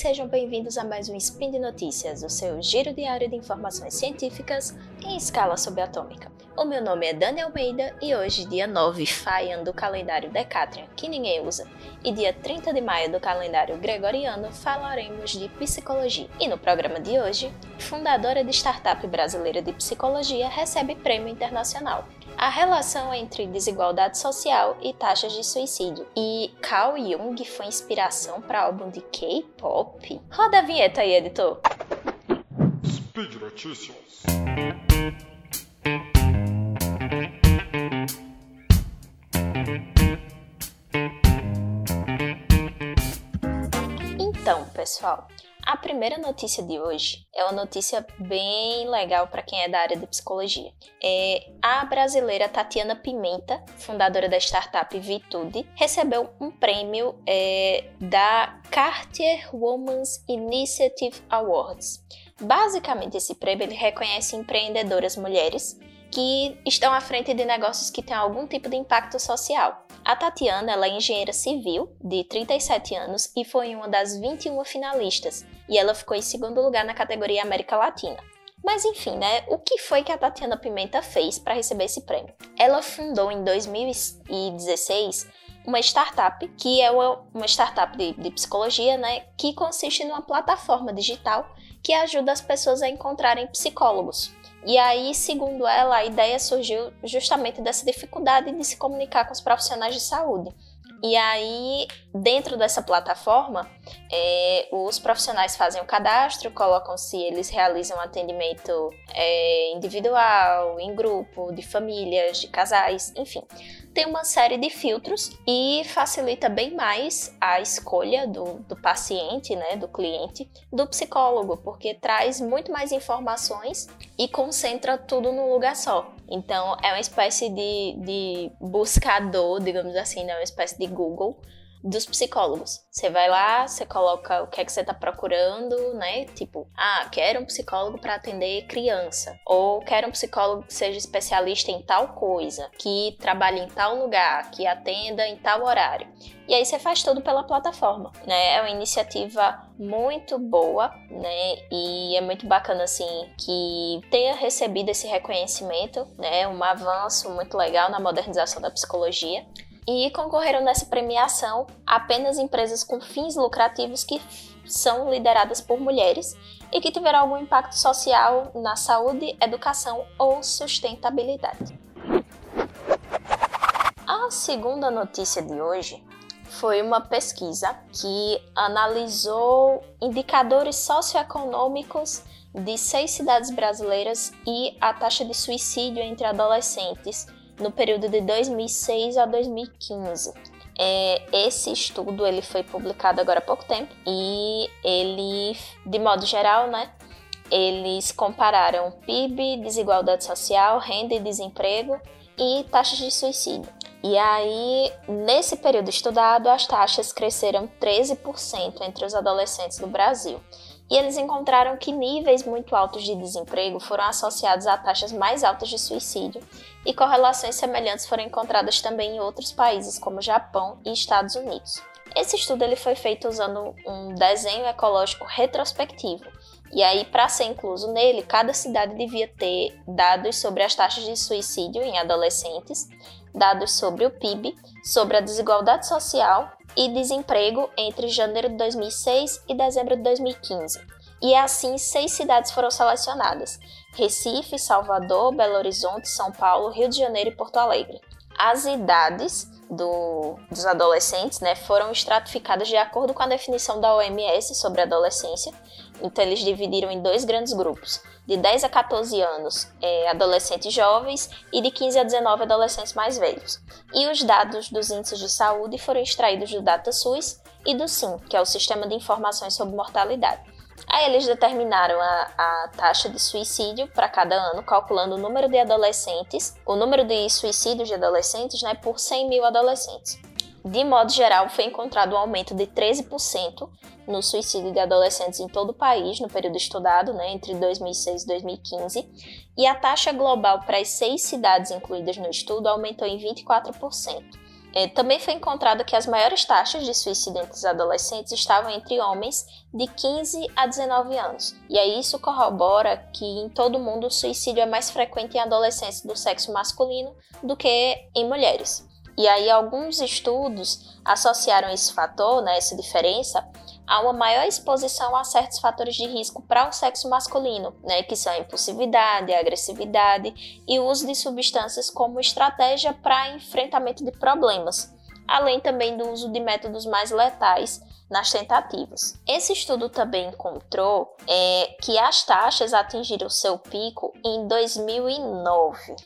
sejam bem-vindos a mais um Spin de Notícias, o seu giro diário de informações científicas em escala subatômica. O meu nome é Dani Almeida e hoje, dia 9 Faian do calendário Decatrian, que ninguém usa, e dia 30 de maio do calendário Gregoriano, falaremos de psicologia. E no programa de hoje, fundadora de startup brasileira de psicologia recebe prêmio internacional a relação entre desigualdade social e taxas de suicídio. E Carl Jung foi inspiração para álbum de K-pop? Roda a vinheta aí, editor. Speed Notícias. Então, pessoal, a primeira notícia de hoje é uma notícia bem legal para quem é da área de psicologia. É a brasileira Tatiana Pimenta, fundadora da startup Vitude, recebeu um prêmio é, da Cartier Women's Initiative Awards. Basicamente, esse prêmio ele reconhece empreendedoras mulheres que estão à frente de negócios que têm algum tipo de impacto social. A Tatiana ela é engenheira civil, de 37 anos, e foi uma das 21 finalistas, e ela ficou em segundo lugar na categoria América Latina. Mas enfim, né? O que foi que a Tatiana Pimenta fez para receber esse prêmio? Ela fundou em 2016 uma startup, que é uma, startup de, de psicologia, né? Que consiste numa plataforma digital que ajuda as pessoas a encontrarem psicólogos. E aí, segundo ela, a ideia surgiu justamente dessa dificuldade de se comunicar com os profissionais de saúde. E aí, dentro dessa plataforma, é, os profissionais fazem o cadastro, colocam se eles realizam atendimento é, individual, em grupo, de famílias, de casais, enfim tem uma série de filtros e facilita bem mais a escolha do, do paciente, né, do cliente, do psicólogo, porque traz muito mais informações e concentra tudo num lugar só. Então é uma espécie de, de buscador, digamos assim, né, uma espécie de Google dos psicólogos. Você vai lá, você coloca o que é que você está procurando, né? Tipo, ah, quero um psicólogo para atender criança, ou quero um psicólogo que seja especialista em tal coisa, que trabalhe em tal lugar, que atenda em tal horário. E aí você faz tudo pela plataforma, né? É uma iniciativa muito boa, né? E é muito bacana assim que tenha recebido esse reconhecimento, né? Um avanço muito legal na modernização da psicologia e concorreram nessa premiação apenas empresas com fins lucrativos que são lideradas por mulheres e que tiveram algum impacto social na saúde, educação ou sustentabilidade. A segunda notícia de hoje foi uma pesquisa que analisou indicadores socioeconômicos de seis cidades brasileiras e a taxa de suicídio entre adolescentes no período de 2006 a 2015. É, esse estudo ele foi publicado agora há pouco tempo e ele, de modo geral, né, eles compararam PIB, desigualdade social, renda e desemprego e taxas de suicídio. E aí, nesse período estudado, as taxas cresceram 13% entre os adolescentes do Brasil. E eles encontraram que níveis muito altos de desemprego foram associados a taxas mais altas de suicídio, e correlações semelhantes foram encontradas também em outros países, como Japão e Estados Unidos. Esse estudo ele foi feito usando um desenho ecológico retrospectivo, e aí, para ser incluso nele, cada cidade devia ter dados sobre as taxas de suicídio em adolescentes, dados sobre o PIB, sobre a desigualdade social e desemprego entre janeiro de 2006 e dezembro de 2015. E assim, seis cidades foram selecionadas: Recife, Salvador, Belo Horizonte, São Paulo, Rio de Janeiro e Porto Alegre. As idades do, dos adolescentes né, foram estratificadas de acordo com a definição da OMS sobre adolescência. Então, eles dividiram em dois grandes grupos: de 10 a 14 anos, é, adolescentes jovens, e de 15 a 19 adolescentes mais velhos. E os dados dos índices de saúde foram extraídos do DataSUS e do SIM, que é o Sistema de Informações sobre Mortalidade. Aí eles determinaram a, a taxa de suicídio para cada ano, calculando o número de adolescentes, o número de suicídios de adolescentes, né, por 100 mil adolescentes. De modo geral, foi encontrado um aumento de 13% no suicídio de adolescentes em todo o país no período estudado, né, entre 2006 e 2015, e a taxa global para as seis cidades incluídas no estudo aumentou em 24%. É, também foi encontrado que as maiores taxas de suicídio entre os adolescentes estavam entre homens de 15 a 19 anos. E aí isso corrobora que em todo o mundo o suicídio é mais frequente em adolescentes do sexo masculino do que em mulheres. E aí alguns estudos associaram esse fator, né, essa diferença, a uma maior exposição a certos fatores de risco para o sexo masculino, né, que são a impulsividade, a agressividade e o uso de substâncias como estratégia para enfrentamento de problemas, além também do uso de métodos mais letais nas tentativas. Esse estudo também encontrou é, que as taxas atingiram seu pico em 2009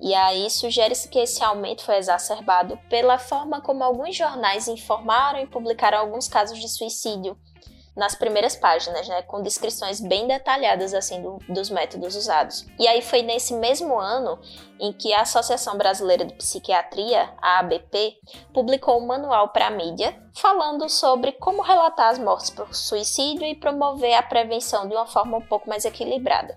e aí sugere-se que esse aumento foi exacerbado pela forma como alguns jornais informaram e publicaram alguns casos de suicídio nas primeiras páginas, né, com descrições bem detalhadas assim do, dos métodos usados. E aí foi nesse mesmo ano em que a Associação Brasileira de Psiquiatria, a ABP, publicou um manual para a mídia falando sobre como relatar as mortes por suicídio e promover a prevenção de uma forma um pouco mais equilibrada.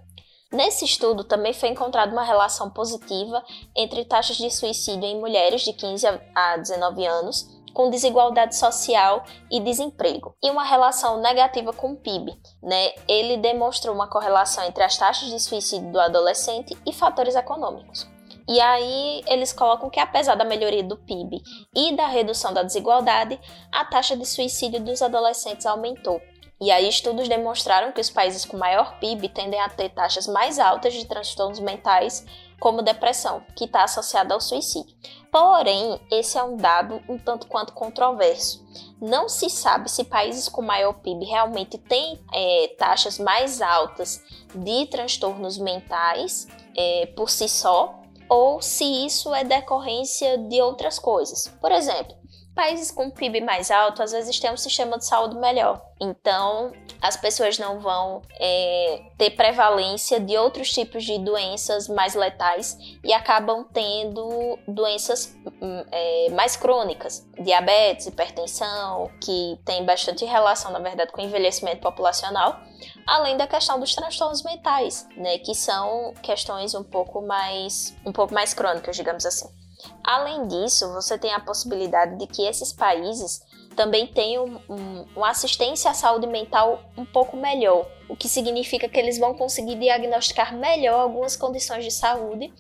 Nesse estudo também foi encontrada uma relação positiva entre taxas de suicídio em mulheres de 15 a 19 anos, com desigualdade social e desemprego, e uma relação negativa com o PIB. Né? Ele demonstrou uma correlação entre as taxas de suicídio do adolescente e fatores econômicos. E aí eles colocam que apesar da melhoria do PIB e da redução da desigualdade, a taxa de suicídio dos adolescentes aumentou. E aí estudos demonstraram que os países com maior PIB tendem a ter taxas mais altas de transtornos mentais, como depressão, que está associada ao suicídio. Porém, esse é um dado um tanto quanto controverso. Não se sabe se países com maior PIB realmente têm é, taxas mais altas de transtornos mentais é, por si só, ou se isso é decorrência de outras coisas. Por exemplo, Países com PIB mais alto às vezes têm um sistema de saúde melhor. Então, as pessoas não vão é, ter prevalência de outros tipos de doenças mais letais e acabam tendo doenças hum, é, mais crônicas, diabetes, hipertensão, que tem bastante relação, na verdade, com o envelhecimento populacional, além da questão dos transtornos mentais, né, que são questões um pouco mais, um pouco mais crônicas, digamos assim. Além disso, você tem a possibilidade de que esses países também tenham um, uma assistência à saúde mental um pouco melhor, o que significa que eles vão conseguir diagnosticar melhor algumas condições de saúde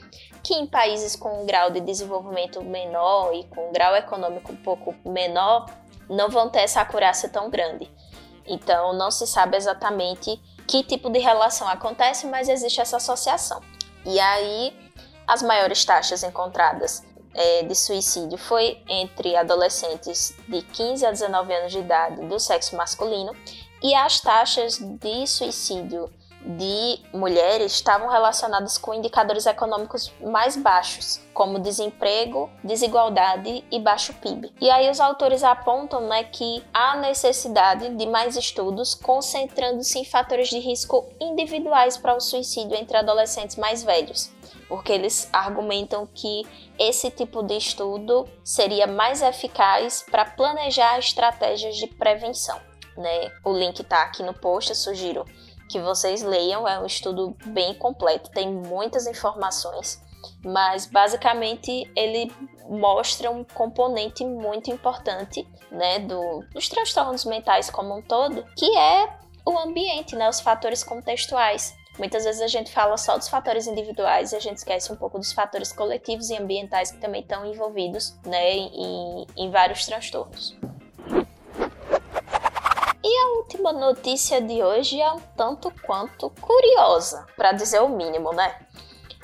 que em países com um grau de desenvolvimento menor e com um grau econômico um pouco menor não vão ter essa acurácia tão grande. Então, não se sabe exatamente que tipo de relação acontece, mas existe essa associação. E aí, as maiores taxas encontradas é, de suicídio foi entre adolescentes de 15 a 19 anos de idade do sexo masculino e as taxas de suicídio de mulheres estavam relacionadas com indicadores econômicos mais baixos, como desemprego, desigualdade e baixo PIB. E aí os autores apontam né, que há necessidade de mais estudos concentrando-se em fatores de risco individuais para o suicídio entre adolescentes mais velhos porque eles argumentam que esse tipo de estudo seria mais eficaz para planejar estratégias de prevenção. Né? O link está aqui no post, eu sugiro que vocês leiam, é um estudo bem completo, tem muitas informações, mas basicamente ele mostra um componente muito importante né, do, dos transtornos mentais como um todo, que é o ambiente, né, os fatores contextuais. Muitas vezes a gente fala só dos fatores individuais e a gente esquece um pouco dos fatores coletivos e ambientais que também estão envolvidos né, em, em vários transtornos. E a última notícia de hoje é um tanto quanto curiosa, para dizer o mínimo, né?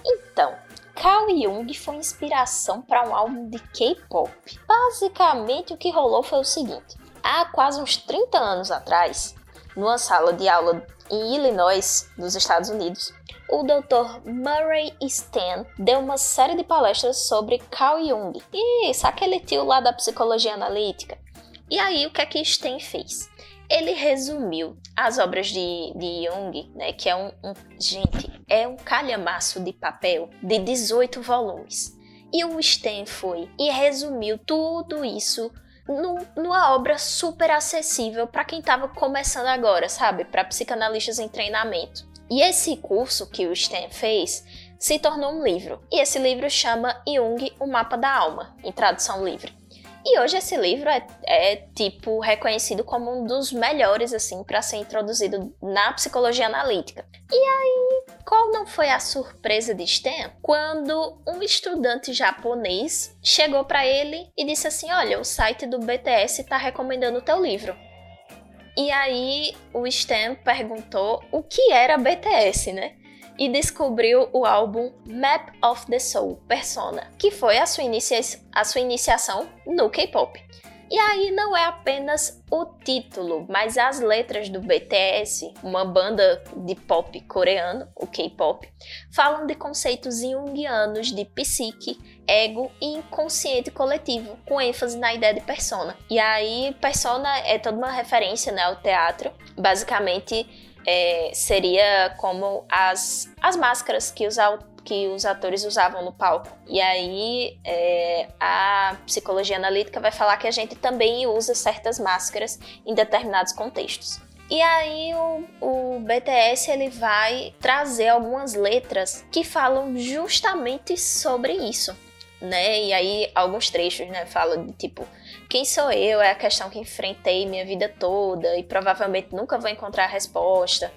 Então, Carl Jung foi inspiração para um álbum de K-pop. Basicamente, o que rolou foi o seguinte: há quase uns 30 anos atrás, numa sala de aula em Illinois, nos Estados Unidos, o Dr. Murray Stan deu uma série de palestras sobre Carl Jung. Isso, aquele tio lá da psicologia analítica. E aí, o que é que Stan fez? Ele resumiu as obras de, de Jung, né, que é um, um, Gente, é um calhamaço de papel de 18 volumes. E o Stan foi e resumiu tudo isso numa obra super acessível para quem estava começando agora, sabe? Para psicanalistas em treinamento. E esse curso que o Stan fez se tornou um livro. E esse livro chama Jung, o Mapa da Alma, em tradução livre. E hoje esse livro é, é tipo reconhecido como um dos melhores assim para ser introduzido na psicologia analítica. E aí, qual não foi a surpresa de Stan quando um estudante japonês chegou para ele e disse assim: "Olha, o site do BTS está recomendando o teu livro". E aí o Stan perguntou o que era BTS, né? E descobriu o álbum Map of the Soul Persona, que foi a sua, a sua iniciação no K-pop. E aí não é apenas o título, mas as letras do BTS, uma banda de pop coreano, o K-pop, falam de conceitos junguianos de psique, ego e inconsciente coletivo, com ênfase na ideia de persona. E aí, persona é toda uma referência né, ao teatro, basicamente é, seria como as, as máscaras que os, que os atores usavam no palco. E aí é, a psicologia analítica vai falar que a gente também usa certas máscaras em determinados contextos. E aí o, o, BTS ele vai trazer algumas letras que falam justamente sobre isso, né? E aí alguns trechos, né, falam de tipo quem sou eu é a questão que enfrentei minha vida toda e provavelmente nunca vou encontrar a resposta.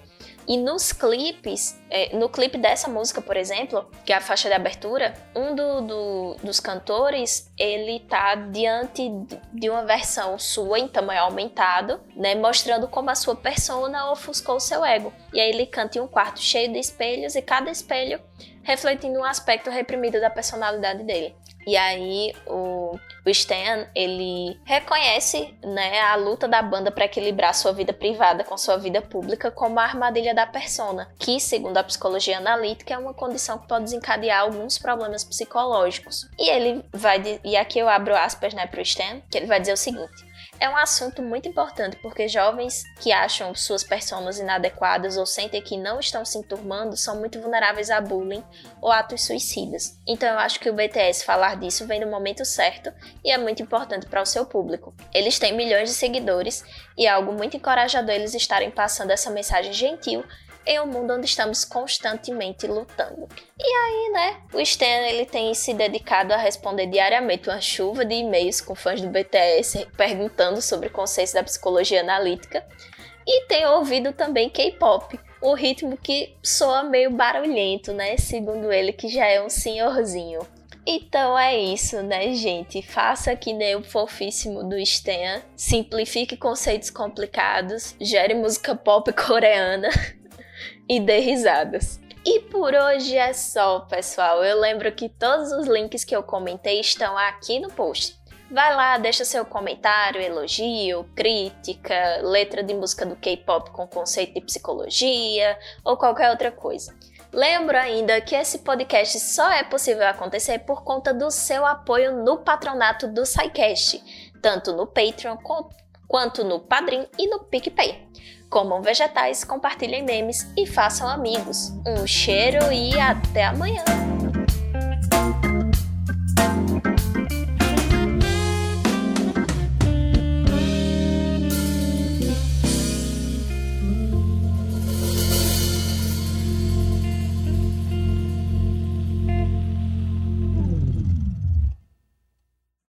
E nos clipes, é, no clipe dessa música, por exemplo, que é a faixa de abertura, um do, do, dos cantores, ele tá diante de uma versão sua em tamanho aumentado, né, mostrando como a sua persona ofuscou o seu ego. E aí ele canta em um quarto cheio de espelhos e cada espelho refletindo um aspecto reprimido da personalidade dele. E aí o, o Stan, ele reconhece né, a luta da banda para equilibrar sua vida privada com sua vida pública como a armadilha da persona, que, segundo a psicologia analítica, é uma condição que pode desencadear alguns problemas psicológicos. E ele vai, e aqui eu abro aspas né, para o Stan, que ele vai dizer o seguinte: é um assunto muito importante porque jovens que acham suas personas inadequadas ou sentem que não estão se enturmando são muito vulneráveis a bullying ou atos suicidas. Então eu acho que o BTS falar disso vem no momento certo e é muito importante para o seu público. Eles têm milhões de seguidores e é algo muito encorajador eles estarem passando essa mensagem gentil em um mundo onde estamos constantemente lutando. E aí, né, o Stan ele tem se dedicado a responder diariamente uma chuva de e-mails com fãs do BTS perguntando sobre conceitos da psicologia analítica e tem ouvido também K-pop, um ritmo que soa meio barulhento, né, segundo ele que já é um senhorzinho. Então é isso, né, gente? Faça que nem o fofíssimo do Stan, simplifique conceitos complicados, gere música pop coreana e dê risadas. E por hoje é só, pessoal. Eu lembro que todos os links que eu comentei estão aqui no post. Vai lá, deixa seu comentário, elogio, crítica, letra de música do K-pop com conceito de psicologia ou qualquer outra coisa. Lembro ainda que esse podcast só é possível acontecer por conta do seu apoio no patronato do SciCast, tanto no Patreon quanto no Padrim e no PicPay. Comam vegetais, compartilhem memes e façam amigos. Um cheiro e até amanhã!